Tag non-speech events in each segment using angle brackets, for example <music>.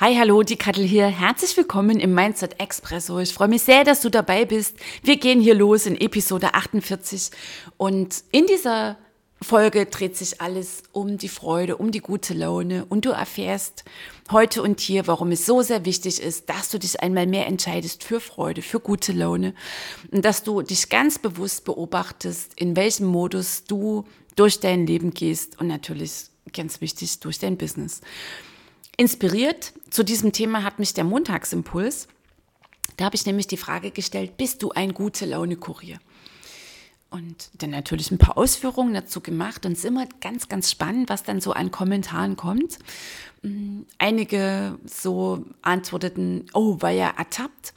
Hi, hallo, die Kattel hier. Herzlich willkommen im Mindset Expresso. Ich freue mich sehr, dass du dabei bist. Wir gehen hier los in Episode 48 und in dieser Folge dreht sich alles um die Freude, um die gute Laune und du erfährst heute und hier, warum es so sehr wichtig ist, dass du dich einmal mehr entscheidest für Freude, für gute Laune und dass du dich ganz bewusst beobachtest, in welchem Modus du durch dein Leben gehst und natürlich ganz wichtig durch dein Business. Inspiriert zu diesem Thema hat mich der Montagsimpuls. Da habe ich nämlich die Frage gestellt, bist du ein gute Laune-Kurier? Und dann natürlich ein paar Ausführungen dazu gemacht und es ist immer ganz, ganz spannend, was dann so an Kommentaren kommt. Mm, einige so antworteten, oh, war ja ertappt.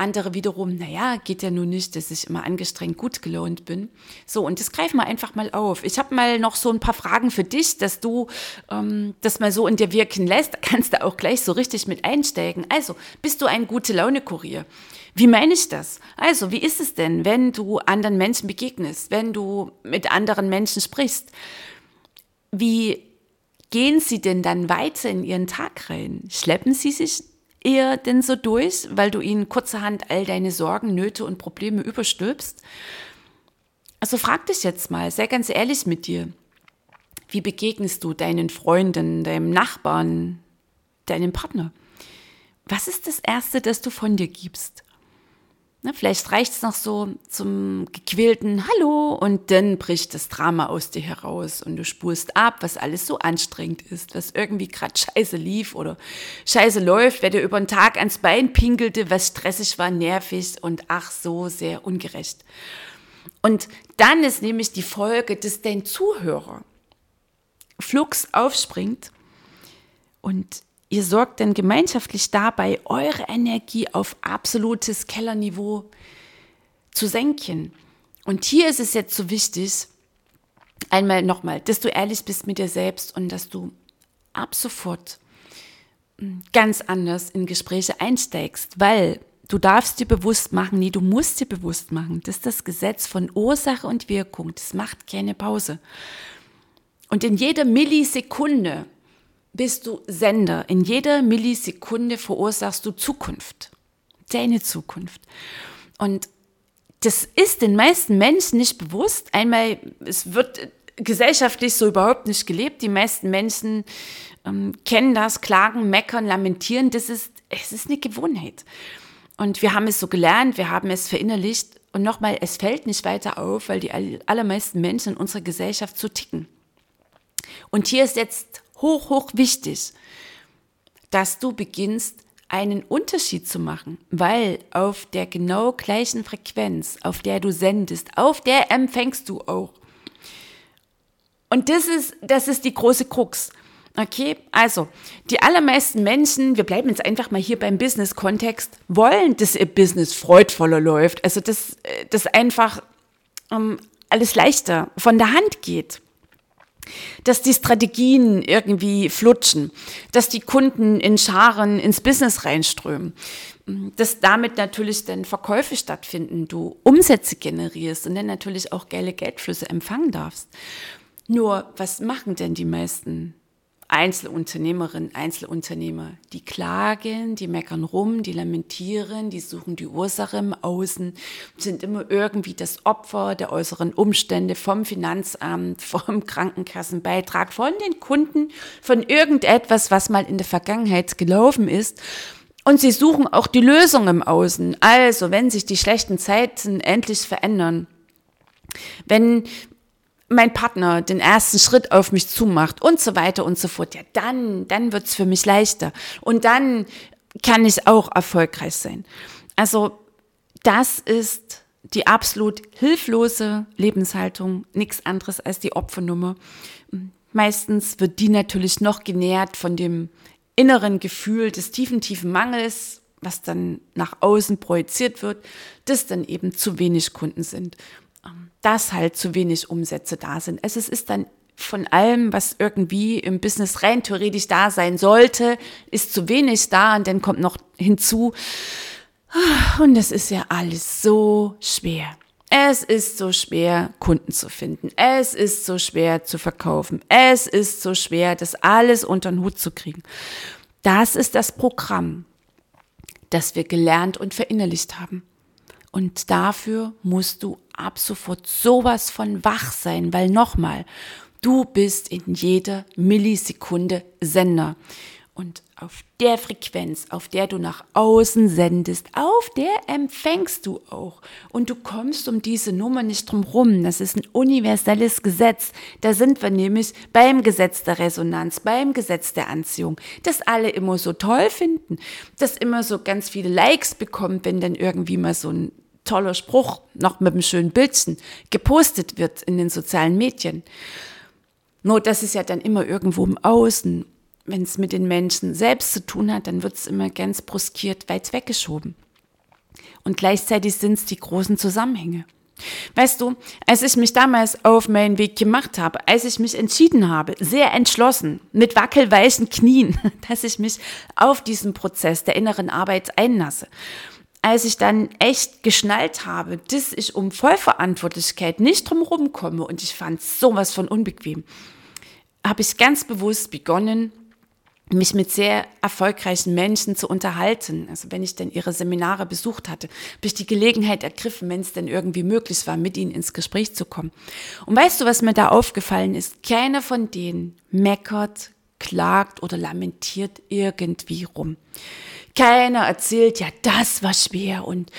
Andere wiederum, naja, geht ja nun nicht, dass ich immer angestrengt gut gelaunt bin. So, und das greifen wir einfach mal auf. Ich habe mal noch so ein paar Fragen für dich, dass du ähm, das mal so in dir wirken lässt. <laughs> Kannst du auch gleich so richtig mit einsteigen. Also, bist du ein gute Laune-Kurier? Wie meine ich das? Also, wie ist es denn, wenn du anderen Menschen begegnest, wenn du mit anderen Menschen sprichst? Wie gehen sie denn dann weiter in ihren Tag rein? Schleppen sie sich eher denn so durch, weil du ihnen kurzerhand all deine Sorgen, Nöte und Probleme überstülpst? Also frag dich jetzt mal, sei ganz ehrlich mit dir. Wie begegnest du deinen Freunden, deinem Nachbarn, deinem Partner? Was ist das Erste, das du von dir gibst? Ne, vielleicht reicht es noch so zum gequälten Hallo und dann bricht das Drama aus dir heraus und du spurst ab, was alles so anstrengend ist, was irgendwie gerade scheiße lief oder scheiße läuft, wer dir über den Tag ans Bein pinkelte, was stressig war, nervig und ach so sehr ungerecht. Und dann ist nämlich die Folge, dass dein Zuhörer flugs aufspringt und Ihr sorgt dann gemeinschaftlich dabei, eure Energie auf absolutes Kellerniveau zu senken. Und hier ist es jetzt so wichtig, einmal nochmal, dass du ehrlich bist mit dir selbst und dass du ab sofort hm, ganz anders in Gespräche einsteigst, weil du darfst dir bewusst machen, nee, du musst dir bewusst machen, das ist das Gesetz von Ursache und Wirkung, das macht keine Pause. Und in jeder Millisekunde bist du Sender. In jeder Millisekunde verursachst du Zukunft. Deine Zukunft. Und das ist den meisten Menschen nicht bewusst. Einmal, es wird gesellschaftlich so überhaupt nicht gelebt. Die meisten Menschen ähm, kennen das, klagen, meckern, lamentieren. Das ist, es ist eine Gewohnheit. Und wir haben es so gelernt, wir haben es verinnerlicht. Und nochmal, es fällt nicht weiter auf, weil die allermeisten Menschen in unserer Gesellschaft so ticken. Und hier ist jetzt hoch, hoch wichtig, dass du beginnst, einen Unterschied zu machen, weil auf der genau gleichen Frequenz, auf der du sendest, auf der empfängst du auch. Und das ist, das ist die große Krux. Okay, also die allermeisten Menschen, wir bleiben jetzt einfach mal hier beim Business-Kontext, wollen, dass ihr Business freudvoller läuft. Also dass das einfach ähm, alles leichter von der Hand geht dass die Strategien irgendwie flutschen, dass die Kunden in Scharen ins Business reinströmen, dass damit natürlich dann Verkäufe stattfinden, du Umsätze generierst und dann natürlich auch geile Geldflüsse empfangen darfst. Nur, was machen denn die meisten Einzelunternehmerinnen, Einzelunternehmer, die klagen, die meckern rum, die lamentieren, die suchen die Ursache im Außen, sind immer irgendwie das Opfer der äußeren Umstände vom Finanzamt, <laughs> vom Krankenkassenbeitrag, von den Kunden, von irgendetwas, was mal in der Vergangenheit gelaufen ist. Und sie suchen auch die Lösung im Außen. Also, wenn sich die schlechten Zeiten endlich verändern, wenn mein Partner den ersten Schritt auf mich zumacht und so weiter und so fort, ja, dann, dann wird's für mich leichter. Und dann kann ich auch erfolgreich sein. Also das ist die absolut hilflose Lebenshaltung nichts anderes als die Opfernummer. Meistens wird die natürlich noch genährt von dem inneren Gefühl des tiefen, tiefen Mangels, was dann nach außen projiziert wird, dass dann eben zu wenig Kunden sind, dass halt zu wenig Umsätze da sind. Also es ist dann von allem, was irgendwie im Business rein theoretisch da sein sollte, ist zu wenig da und dann kommt noch hinzu, und es ist ja alles so schwer. Es ist so schwer, Kunden zu finden. Es ist so schwer zu verkaufen. Es ist so schwer, das alles unter den Hut zu kriegen. Das ist das Programm, das wir gelernt und verinnerlicht haben. Und dafür musst du ab sofort sowas von wach sein, weil nochmal, du bist in jeder Millisekunde Sender. Und auf der Frequenz, auf der du nach außen sendest, auf der empfängst du auch. Und du kommst um diese Nummer nicht drum rum. Das ist ein universelles Gesetz. Da sind wir nämlich beim Gesetz der Resonanz, beim Gesetz der Anziehung. Das alle immer so toll finden, das immer so ganz viele Likes bekommt, wenn dann irgendwie mal so ein toller Spruch noch mit einem schönen Bildchen gepostet wird in den sozialen Medien. Nur das ist ja dann immer irgendwo im Außen wenn es mit den Menschen selbst zu tun hat, dann wird es immer ganz bruskiert weit weggeschoben. Und gleichzeitig sind es die großen Zusammenhänge. Weißt du, als ich mich damals auf meinen Weg gemacht habe, als ich mich entschieden habe, sehr entschlossen, mit wackelweichen Knien, <laughs> dass ich mich auf diesen Prozess der inneren Arbeit einlasse, als ich dann echt geschnallt habe, dass ich um Vollverantwortlichkeit nicht drumherum komme und ich fand sowas von unbequem, habe ich ganz bewusst begonnen, mich mit sehr erfolgreichen Menschen zu unterhalten. Also wenn ich denn ihre Seminare besucht hatte, habe ich die Gelegenheit ergriffen, wenn es denn irgendwie möglich war, mit ihnen ins Gespräch zu kommen. Und weißt du, was mir da aufgefallen ist? Keiner von denen meckert, klagt oder lamentiert irgendwie rum. Keiner erzählt, ja, das war schwer und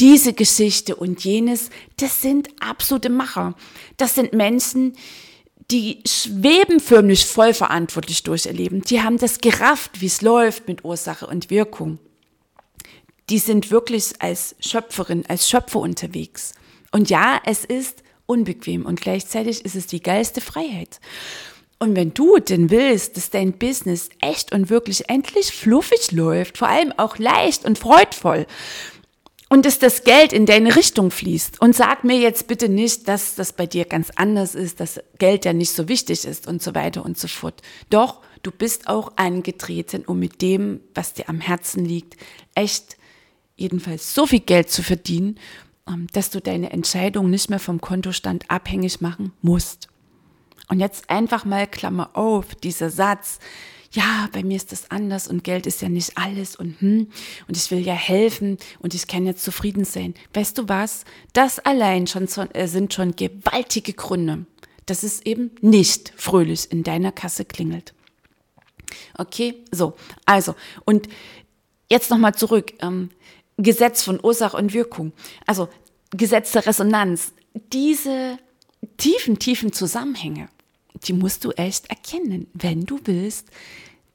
diese Geschichte und jenes. Das sind absolute Macher. Das sind Menschen, die schweben förmlich vollverantwortlich durch ihr Leben. Die haben das gerafft, wie es läuft mit Ursache und Wirkung. Die sind wirklich als Schöpferin, als Schöpfer unterwegs. Und ja, es ist unbequem und gleichzeitig ist es die geilste Freiheit. Und wenn du denn willst, dass dein Business echt und wirklich endlich fluffig läuft, vor allem auch leicht und freudvoll, und dass das Geld in deine Richtung fließt. Und sag mir jetzt bitte nicht, dass das bei dir ganz anders ist, dass Geld ja nicht so wichtig ist und so weiter und so fort. Doch, du bist auch angetreten, um mit dem, was dir am Herzen liegt, echt jedenfalls so viel Geld zu verdienen, ähm, dass du deine Entscheidung nicht mehr vom Kontostand abhängig machen musst. Und jetzt einfach mal Klammer auf, dieser Satz, ja, bei mir ist das anders und Geld ist ja nicht alles und hm, und ich will ja helfen und ich kann jetzt zufrieden sein. Weißt du was? Das allein schon äh, sind schon gewaltige Gründe, dass es eben nicht fröhlich in deiner Kasse klingelt. Okay, so, also und jetzt nochmal zurück. Ähm, Gesetz von Ursache und Wirkung. Also Gesetz der Resonanz. Diese tiefen, tiefen Zusammenhänge, die musst du echt erkennen, wenn du willst,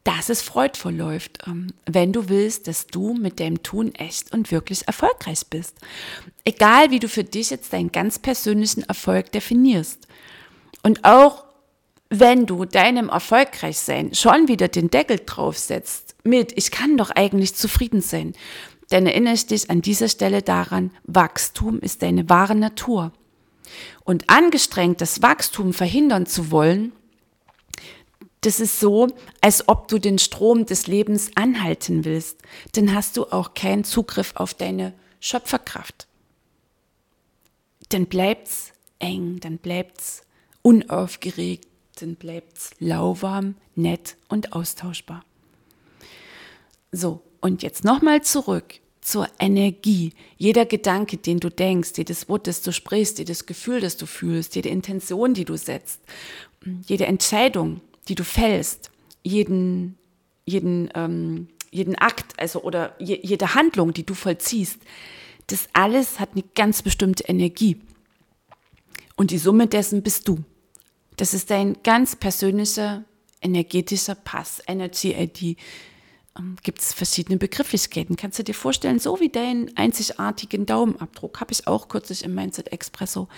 dass es freudvoll läuft, ähm, wenn du willst, dass du mit deinem Tun echt und wirklich erfolgreich bist. Egal, wie du für dich jetzt deinen ganz persönlichen Erfolg definierst. Und auch wenn du deinem Erfolgreichsein schon wieder den Deckel draufsetzt mit, ich kann doch eigentlich zufrieden sein, dann erinnere ich dich an dieser Stelle daran, Wachstum ist deine wahre Natur. Und angestrengt das Wachstum verhindern zu wollen, das ist so, als ob du den Strom des Lebens anhalten willst. Dann hast du auch keinen Zugriff auf deine Schöpferkraft. Dann bleibt's eng, dann bleibt's unaufgeregt, dann bleibt's lauwarm, nett und austauschbar. So, und jetzt nochmal zurück zur Energie. Jeder Gedanke, den du denkst, jedes Wort, das du sprichst, jedes Gefühl, das du fühlst, jede Intention, die du setzt, jede Entscheidung, die du fällst, jeden, jeden, ähm, jeden Akt, also oder je, jede Handlung, die du vollziehst, das alles hat eine ganz bestimmte Energie. Und die Summe dessen bist du. Das ist dein ganz persönlicher energetischer Pass, Energy ID, gibt es verschiedene Begrifflichkeiten. Kannst du dir vorstellen, so wie deinen einzigartigen Daumenabdruck, habe ich auch kürzlich im Mindset Expresso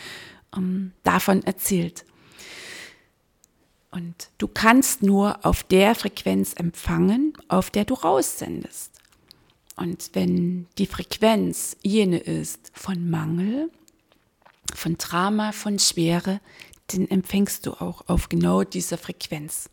ähm, davon erzählt. Und du kannst nur auf der Frequenz empfangen, auf der du raussendest. Und wenn die Frequenz jene ist von Mangel, von Drama, von Schwere, dann empfängst du auch auf genau dieser Frequenz.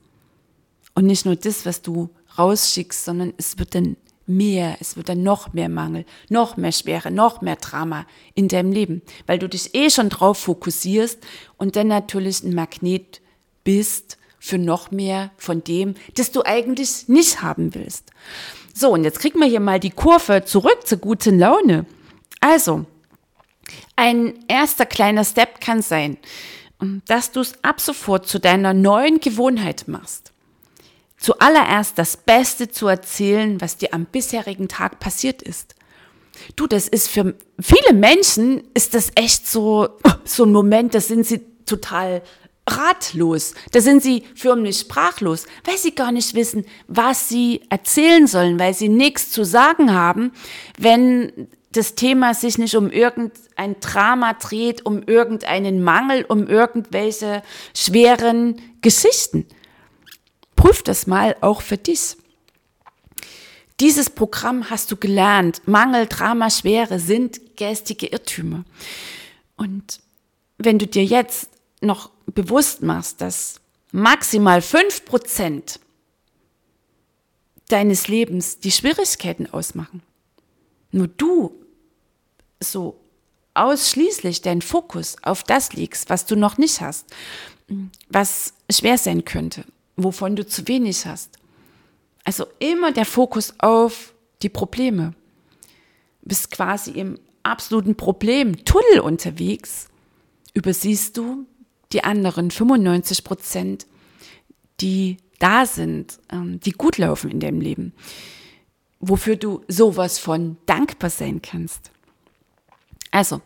Und nicht nur das, was du rausschickst, sondern es wird dann mehr, es wird dann noch mehr Mangel, noch mehr Schwere, noch mehr Drama in deinem Leben, weil du dich eh schon drauf fokussierst und dann natürlich ein Magnet bist für noch mehr von dem, das du eigentlich nicht haben willst. So, und jetzt kriegen wir hier mal die Kurve zurück zur guten Laune. Also, ein erster kleiner Step kann sein, dass du es ab sofort zu deiner neuen Gewohnheit machst. Zuallererst das Beste zu erzählen, was dir am bisherigen Tag passiert ist. Du, das ist für viele Menschen ist das echt so, so ein Moment, da sind sie total ratlos. Da sind sie förmlich sprachlos, weil sie gar nicht wissen, was sie erzählen sollen, weil sie nichts zu sagen haben, wenn das Thema sich nicht um irgendein Drama dreht, um irgendeinen Mangel, um irgendwelche schweren Geschichten. Prüf das mal auch für dich. Dieses Programm hast du gelernt. Mangel, Drama, Schwere sind geistige Irrtümer. Und wenn du dir jetzt noch bewusst machst, dass maximal fünf Prozent deines Lebens die Schwierigkeiten ausmachen, nur du so ausschließlich deinen Fokus auf das legst, was du noch nicht hast, was schwer sein könnte, wovon du zu wenig hast. Also immer der Fokus auf die Probleme. Bist quasi im absoluten Problem-Tunnel unterwegs, übersiehst du die anderen 95 Prozent, die da sind, ähm, die gut laufen in deinem Leben, wofür du sowas von dankbar sein kannst. Also,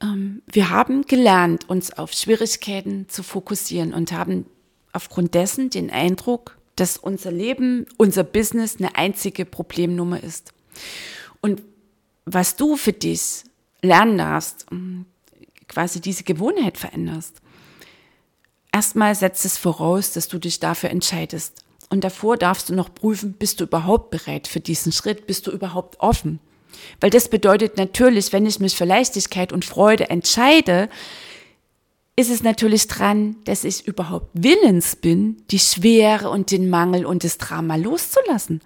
ähm, wir haben gelernt, uns auf Schwierigkeiten zu fokussieren und haben aufgrund dessen den Eindruck, dass unser Leben, unser Business eine einzige Problemnummer ist. Und was du für dich lernen darfst, ähm, quasi diese Gewohnheit veränderst, Erstmal setzt es voraus, dass du dich dafür entscheidest. Und davor darfst du noch prüfen, bist du überhaupt bereit für diesen Schritt? Bist du überhaupt offen? Weil das bedeutet natürlich, wenn ich mich für Leichtigkeit und Freude entscheide, ist es natürlich dran, dass ich überhaupt willens bin, die Schwere und den Mangel und das Drama loszulassen.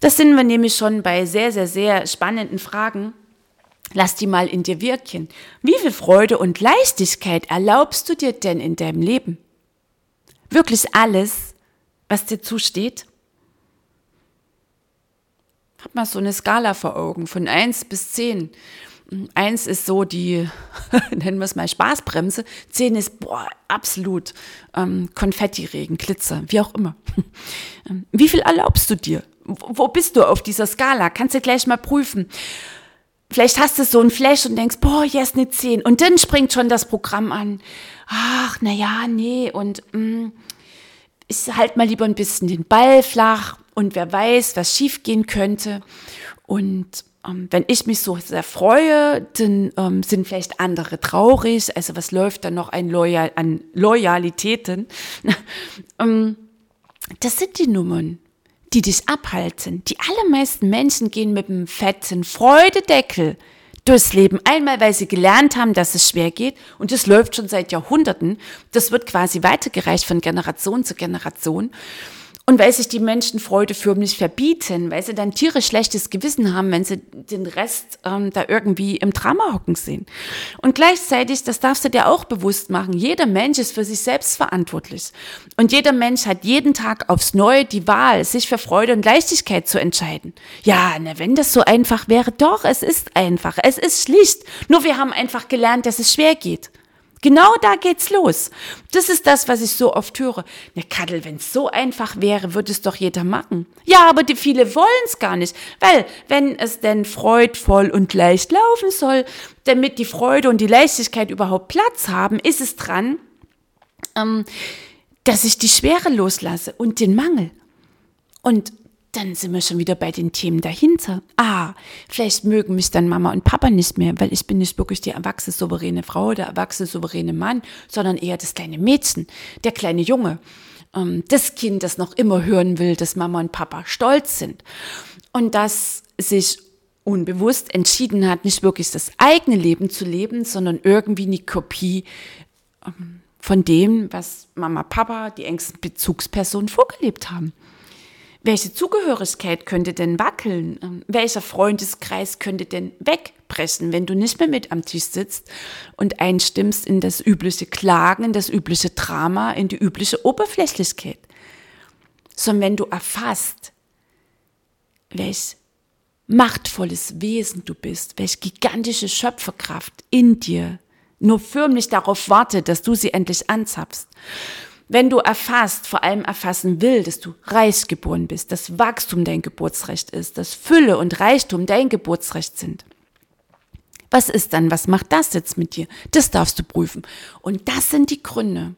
Das sind wir nämlich schon bei sehr, sehr, sehr spannenden Fragen. Lass die mal in dir wirken. Wie viel Freude und Leichtigkeit erlaubst du dir denn in deinem Leben? Wirklich alles, was dir zusteht? Hab mal so eine Skala vor Augen von 1 bis 10. 1 ist so die, <laughs> nennen wir es mal Spaßbremse. 10 ist, boah, absolut ähm, Konfettiregen, Glitzer, wie auch immer. <laughs> Wie viel erlaubst du dir? Wo bist du auf dieser Skala? Kannst du gleich mal prüfen. Vielleicht hast du so ein Flash und denkst, boah, hier ist eine 10. Und dann springt schon das Programm an. Ach, na ja, nee. Und mh, mm, ich halt mal lieber ein bisschen den Ball flach und wer weiß, was schiefgehen könnte. Und ähm, wenn ich mich so sehr freue, dann ähm, sind vielleicht andere traurig. Also was läuft da noch ein Loyal an Loyalitäten? <laughs> ähm, das sind die Nummern die dich abhalten. Die allermeisten Menschen gehen mit einem fetten Freudedeckel durchs Leben. Einmal, weil sie gelernt haben, dass es schwer geht und das läuft schon seit Jahrhunderten. Das wird quasi weitergereicht von Generation zu Generation. Und weil sich die Menschen Freude förmlich verbieten, weil sie dann tierisch schlechtes Gewissen haben, wenn sie den Rest ähm, da irgendwie im Drama hocken sehen. Und gleichzeitig, das darfst du dir auch bewusst machen, jeder Mensch ist für sich selbst verantwortlich. Und jeder Mensch hat jeden Tag aufs Neue die Wahl, sich für Freude und Leichtigkeit zu entscheiden. Ja, na, wenn das so einfach wäre, doch, es ist einfach, es ist schlicht. Nur wir haben einfach gelernt, dass es schwer geht. Genau da geht's los. Das ist das, was ich so oft höre. Ne, Kadel, wenn es so einfach wäre, würde es doch jeder machen. Ja, aber die viele wollen es gar nicht. Weil, wenn es denn freudvoll und leicht laufen soll, damit die Freude und die Leichtigkeit überhaupt Platz haben, ist es dran, ähm, dass ich die Schwere loslasse und den Mangel. Und dann sind wir schon wieder bei den Themen dahinter. Ah, vielleicht mögen mich dann Mama und Papa nicht mehr, weil ich bin nicht wirklich die erwachsene souveräne Frau, der erwachsene souveräne Mann, sondern eher das kleine Mädchen, der kleine Junge, ähm, das Kind, das noch immer hören will, dass Mama und Papa stolz sind. Und das sich unbewusst entschieden hat, nicht wirklich das eigene Leben zu leben, sondern irgendwie eine Kopie ähm, von dem, was Mama, Papa, die engsten Bezugspersonen vorgelebt haben. Welche Zugehörigkeit könnte denn wackeln? Ähm, welcher Freundeskreis könnte denn wegbrechen, wenn du nicht mehr mit am Tisch sitzt und einstimmst in das übliche Klagen, in das übliche Drama, in die übliche Oberflächlichkeit? Sondern wenn du erfasst, welch machtvolles Wesen du bist, welch gigantische Schöpferkraft in dir nur förmlich darauf wartet, dass du sie endlich anzapfst. Wenn du erfasst, vor allem erfassen will, dass du reich geboren bist, dass Wachstum dein Geburtsrecht ist, dass Fülle und Reichtum dein Geburtsrecht sind. Was ist dann? Was macht das jetzt mit dir? Das darfst du prüfen. Und das sind die Gründe,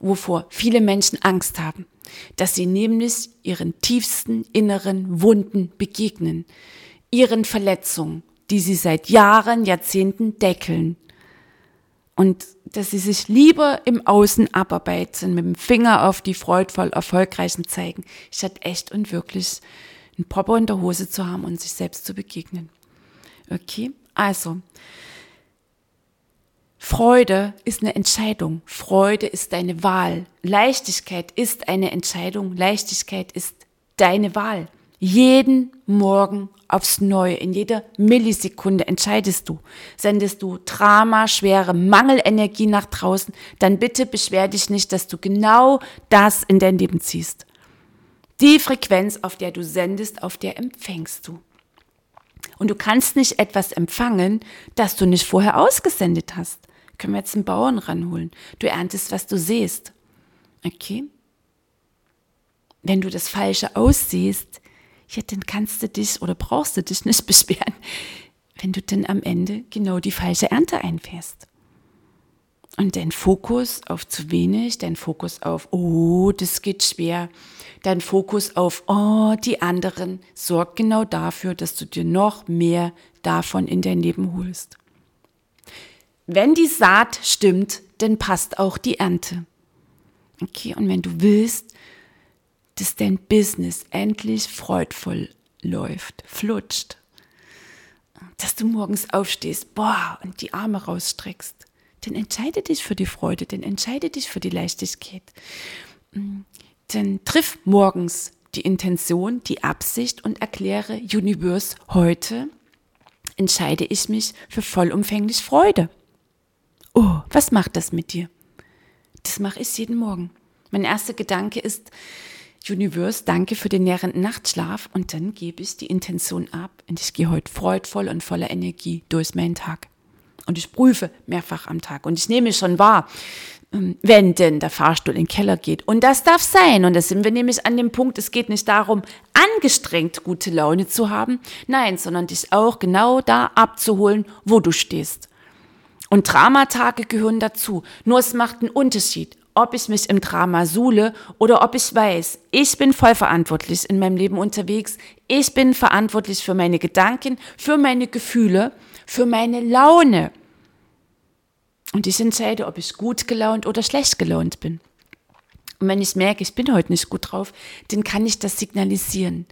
wovor viele Menschen Angst haben, dass sie nämlich ihren tiefsten inneren Wunden begegnen, ihren Verletzungen, die sie seit Jahren, Jahrzehnten deckeln und dass sie sich lieber im Außen abarbeiten, mit dem Finger auf die freudvoll Erfolgreichen zeigen, statt echt und wirklich einen Popper in der Hose zu haben und sich selbst zu begegnen. Okay, also Freude ist eine Entscheidung. Freude ist deine Wahl. Leichtigkeit ist eine Entscheidung. Leichtigkeit ist deine Wahl. Jeden Morgen aufs Neue, in jeder Millisekunde entscheidest du. Sendest du Drama, schwere Mangelenergie nach draußen, dann bitte beschwer dich nicht, dass du genau das in dein Leben ziehst. Die Frequenz, auf der du sendest, auf der empfängst du. Und du kannst nicht etwas empfangen, das du nicht vorher ausgesendet hast. Können wir jetzt einen Bauern ranholen. Du erntest, was du siehst. Okay? Wenn du das Falsche aussiehst, ja, dann kannst du dich oder brauchst du dich nicht <laughs> beschweren, wenn du dann am Ende genau die falsche Ernte einfährst. Und dein Fokus auf zu wenig, dein Fokus auf, oh, das geht schwer, dein Fokus auf, oh, die anderen, sorgt genau dafür, dass du dir noch mehr davon in dein Leben holst. Wenn die Saat stimmt, dann passt auch die Ernte. Okay, und wenn du willst, dass dein Business endlich freudvoll läuft, flutscht. Dass du morgens aufstehst, boah, und die Arme rausstreckst. Dann entscheide dich für die Freude, dann entscheide dich für die Leichtigkeit. Dann triff morgens die Intention, die Absicht und erkläre Universe, heute entscheide ich mich für vollumfänglich Freude. Oh, was macht das mit dir? Das mache ich jeden Morgen. Mein erster Gedanke ist, Universe, danke für den nährenden Nachtschlaf und dann gebe ich die Intention ab und ich gehe heute freudvoll und voller Energie durch meinen Tag. Und ich prüfe mehrfach am Tag und ich nehme schon wahr, ähm, wenn denn der Fahrstuhl in den Keller geht. Und das darf sein. Und da sind wir nämlich an dem Punkt, es geht nicht darum, angestrengt gute Laune zu haben, nein, sondern dich auch genau da abzuholen, wo du stehst. Und Dramatage gehören dazu. Nur es macht einen Unterschied, ob ich mich im Drama suhle oder ob ich weiß, ich bin voll verantwortlich in meinem Leben unterwegs, ich bin verantwortlich für meine Gedanken, für meine Gefühle, für meine Laune. Und ich entscheide, ob ich gut gelaunt oder schlecht gelaunt bin. Und wenn ich merke, ich bin heute nicht gut drauf, dann kann ich das signalisieren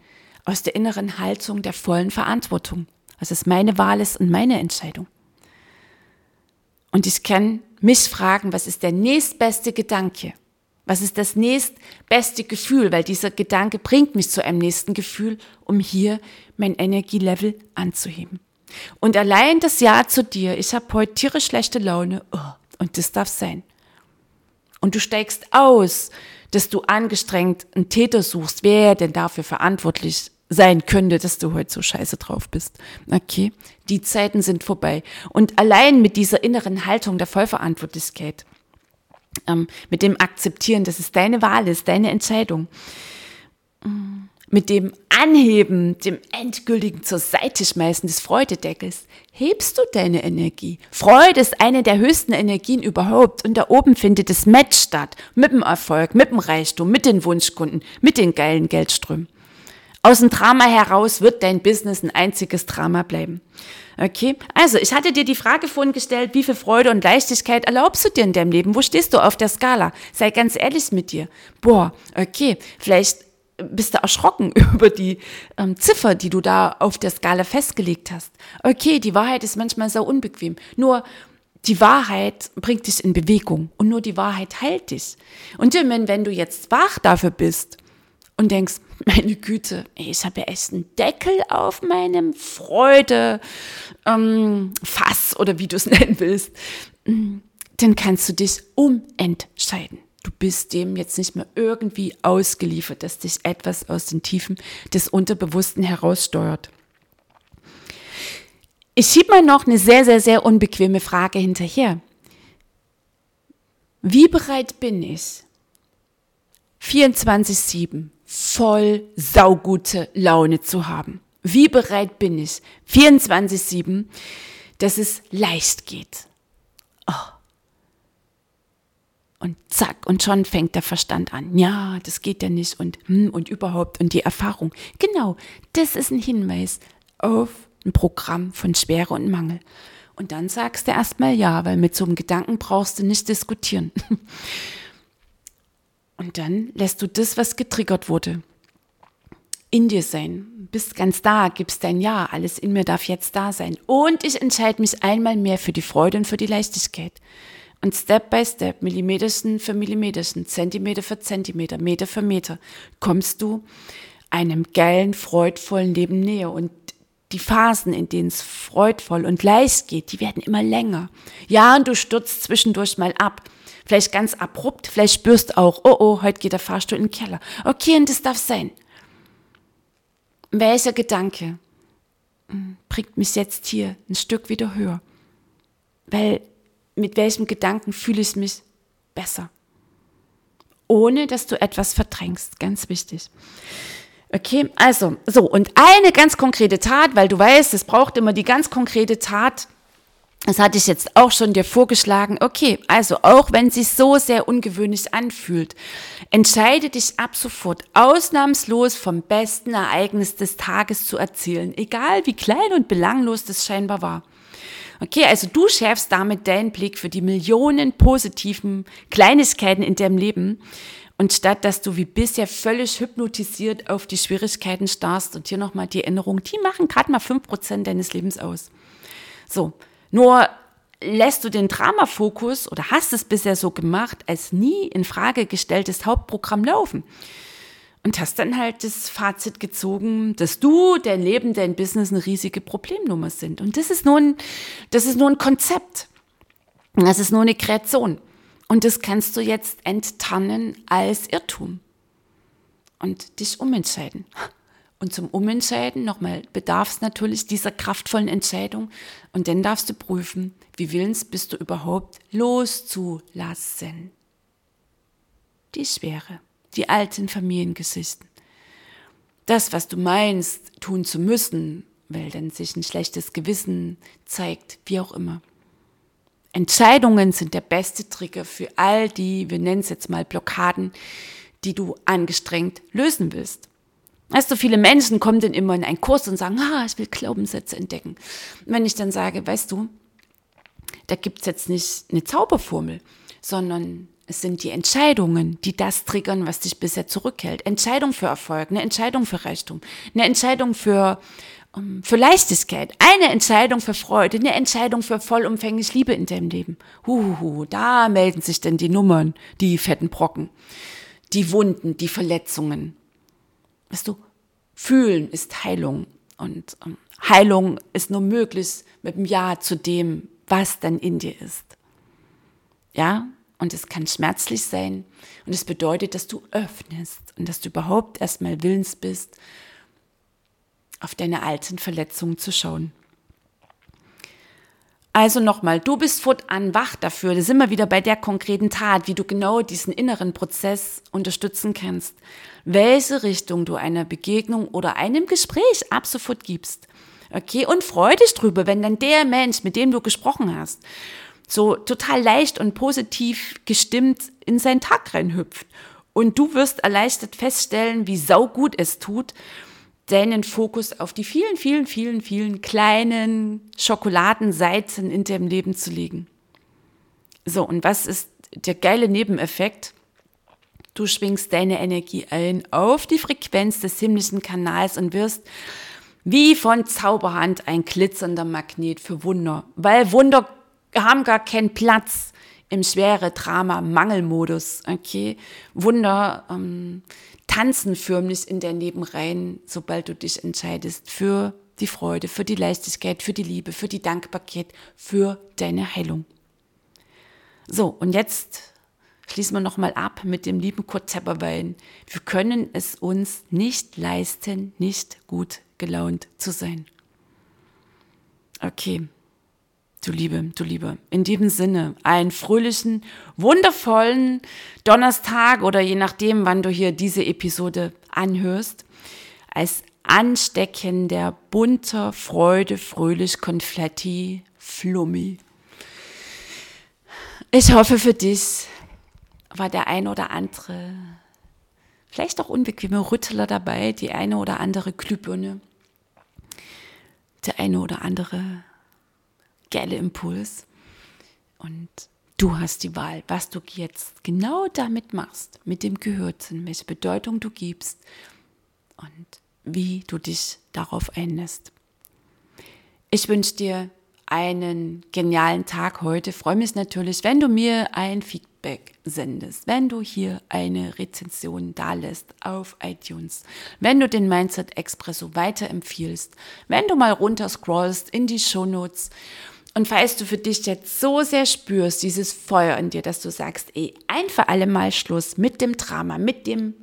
aus der inneren Haltung der vollen Verantwortung. Was es meine Wahl ist und meine Entscheidung. Und ich kann mich fragen, was ist der nächstbeste Gedanke? Was ist das nächstbeste Gefühl? Weil dieser Gedanke bringt mich zu einem nächsten Gefühl, um hier mein Energielevel anzuheben. Und allein das Ja zu dir, ich habe heute tierisch schlechte Laune, oh, und das darf sein. Und du steigst aus, dass du angestrengt einen Täter suchst, wer denn dafür verantwortlich sein könnte, dass du heute so scheiße drauf bist. Okay, die Zeiten sind vorbei. Und allein mit dieser inneren Haltung der Vollverantwortlichkeit, ähm, mit dem Akzeptieren, dass es deine Wahl ist, deine Entscheidung, mm, mit dem Anheben, dem endgültigen zur Seite schmeißen des Freudedeckels, hebst du deine Energie. Freude ist eine der höchsten Energien überhaupt und da oben findet das Match statt. Mit dem Erfolg, mit dem Reichtum, mit den Wunschkunden, mit den geilen Geldströmen. Aus dem Drama heraus wird dein Business ein einziges Drama bleiben. Okay, also ich hatte dir die Frage vorhin gestellt, wie viel Freude und Leichtigkeit erlaubst du dir in deinem Leben? Wo stehst du auf der Skala? Sei ganz ehrlich mit dir. Boah, okay, vielleicht bist du erschrocken <laughs> über die ähm, Ziffer, die du da auf der Skala festgelegt hast. Okay, die Wahrheit ist manchmal so unbequem. Nur die Wahrheit bringt dich in Bewegung und nur die Wahrheit heilt dich. Und wenn du jetzt wach dafür bist und denkst, <laughs> meine Güte, ich habe ja echt einen Deckel auf meinem Freude ähm, Fass oder wie du es <laughs> nennen willst, dann kannst du dich umentscheiden. Du bist dem jetzt nicht mehr irgendwie ausgeliefert, dass dich etwas aus den Tiefen des Unterbewussten heraussteuert. Ich schiebe mal noch eine sehr, sehr, sehr unbequeme Frage hinterher. Wie bereit bin ich, 24-7 voll saugute Laune zu haben. Wie bereit bin ich, 24-7, dass es leicht geht. Oh. Und zack, und schon fängt der Verstand an. Ja, das geht ja nicht und, hm, und überhaupt und die Erfahrung. Genau, das ist ein Hinweis auf ein Programm von Schwere und Mangel. Und dann sagst du erstmal ja, weil mit so einem Gedanken brauchst du nicht diskutieren. <laughs> Und dann lässt du das, was getriggert wurde, in dir sein. Bist ganz da, gibst dein Ja, alles in mir darf jetzt da sein. Und ich entscheide mich einmal mehr für die Freude und für die Leichtigkeit. Und Step by Step, Millimeterchen für Millimeterchen, Zentimeter für Zentimeter, Meter für Meter, kommst du einem geilen, freudvollen Leben näher. Und die Phasen, in denen es freudvoll und leicht geht, die werden immer länger. Ja, und du stürzt zwischendurch mal ab. Vielleicht ganz abrupt, vielleicht spürst du auch, oh oh, heute geht der Fahrstuhl in den Keller. Okay, und das darf sein. Welcher Gedanke hm, bringt mich jetzt hier ein Stück wieder höher? Weil mit welchem Gedanken fühle ich mich besser? Ohne dass du etwas verdrängst, ganz wichtig. Okay, also, so, und eine ganz konkrete Tat, weil du weißt, es braucht immer die ganz konkrete Tat. Das hatte ich jetzt auch schon dir vorgeschlagen. Okay, also auch wenn sich so sehr ungewöhnlich anfühlt, entscheide dich ab sofort ausnahmslos vom besten Ereignis des Tages zu erzählen, egal wie klein und belanglos das scheinbar war. Okay, also du schärfst damit deinen Blick für die Millionen positiven Kleinigkeiten in deinem Leben und statt dass du wie bisher völlig hypnotisiert auf die Schwierigkeiten starrst und hier nochmal die Erinnerung, die machen gerade mal fünf Prozent deines Lebens aus. So, nur lässt du den Dramafokus oder hast es bisher so gemacht, als nie in Frage gestelltes Hauptprogramm laufen. Und hast dann halt das Fazit gezogen, dass du, dein Leben, dein Business eine riesige Problemnummer sind. Und das ist nur ein, das ist nur ein Konzept. Das ist nur eine Kreation. Und das kannst du jetzt enttarnen als Irrtum und dich umentscheiden. Und zum Umentscheiden nochmal bedarf es natürlich dieser kraftvollen Entscheidung. Und dann darfst du prüfen, wie willens bist du überhaupt loszulassen. Die Schwere, die alten Familiengeschichten. Das, was du meinst, tun zu müssen, weil dann sich ein schlechtes Gewissen zeigt, wie auch immer. Entscheidungen sind der beste Trigger für all die, wir nennen es jetzt mal Blockaden, die du angestrengt lösen willst. Weißt du, viele Menschen kommen dann immer in einen Kurs und sagen, ah, ich will Glaubenssätze entdecken. Und wenn ich dann sage, weißt du, da gibt's jetzt nicht eine Zauberformel, sondern es sind die Entscheidungen, die das triggern, was dich bisher zurückhält. Entscheidung für Erfolg, eine Entscheidung für Reichtum, eine Entscheidung für für Leichtigkeit, eine Entscheidung für Freude, eine Entscheidung für vollumfänglich Liebe in deinem Leben. Huhuhu, da melden sich denn die Nummern, die fetten Brocken, die Wunden, die Verletzungen. Weißt du, fühlen ist Heilung und ähm, Heilung ist nur möglich mit dem Ja zu dem, was dann in dir ist. Ja, und es kann schmerzlich sein und es bedeutet, dass du öffnest und dass du überhaupt erstmal willens bist, auf deine alten Verletzungen zu schauen. Also nochmal, du bist fortan wach dafür. Da sind wir wieder bei der konkreten Tat, wie du genau diesen inneren Prozess unterstützen kannst. Welche Richtung du einer Begegnung oder einem Gespräch ab sofort gibst. Okay, und freu dich drüber, wenn dann der Mensch, mit dem du gesprochen hast, so total leicht und positiv gestimmt in seinen Tag reinhüpft. Und du wirst erleichtert feststellen, wie saugut es tut, deinen Fokus auf die vielen, vielen, vielen, vielen kleinen Schokoladenseiten in deinem Leben zu legen. So, und was ist der geile Nebeneffekt? Du schwingst deine Energie ein auf die Frequenz des himmlischen Kanals und wirst wie von Zauberhand ein glitzernder Magnet für Wunder, weil Wunder haben gar keinen Platz im schwere Drama Mangelmodus. Okay, Wunder ähm, tanzen förmlich in der Nebenreihen, sobald du dich entscheidest für die Freude, für die Leichtigkeit, für die Liebe, für die Dankbarkeit, für deine Heilung. So, und jetzt schließen wir nochmal ab mit dem lieben Kurt Tepperwein. Wir können es uns nicht leisten, nicht gut gelaunt zu sein. Okay, du Liebe, du Liebe. In diesem Sinne, einen fröhlichen, wundervollen Donnerstag oder je nachdem, wann du hier diese Episode anhörst, als ansteckender, bunter Freude, fröhlich, Konfetti, Flummi. Ich hoffe für dich war der ein oder andere, vielleicht auch unbequeme Rüttler dabei, die eine oder andere Glühbirne, der eine oder andere geile Impuls. Und du hast die Wahl, was du jetzt genau damit machst, mit dem Gehörten, welche Bedeutung du gibst und wie du dich darauf einlässt. Ich wünsche dir einen genialen Tag heute. Freue mich natürlich, wenn du mir ein Feedback sendest, wenn du hier eine Rezension dalässt auf iTunes, wenn du den Mindset Expresso weiterempfiehlst, wenn du mal runterscrollst in die Shownotes und falls du für dich jetzt so sehr spürst, dieses Feuer in dir, dass du sagst, ey, ein für alle Mal Schluss mit dem Drama, mit dem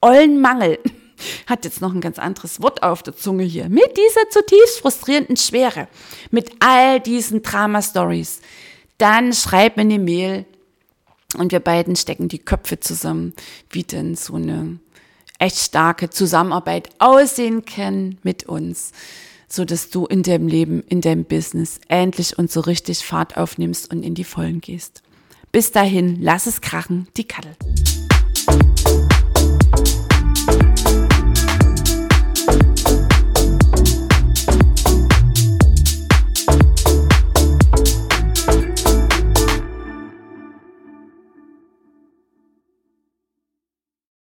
ollen Mangel, <laughs> hat jetzt noch ein ganz anderes Wort auf der Zunge hier, mit dieser zutiefst frustrierenden Schwere, mit all diesen Drama-Stories, dann schreib mir eine Mail und wir beiden stecken die Köpfe zusammen, wie denn so eine echt starke Zusammenarbeit aussehen kann mit uns, so dass du in deinem Leben, in deinem Business endlich und so richtig Fahrt aufnimmst und in die Vollen gehst. Bis dahin, lass es krachen, die Kattel.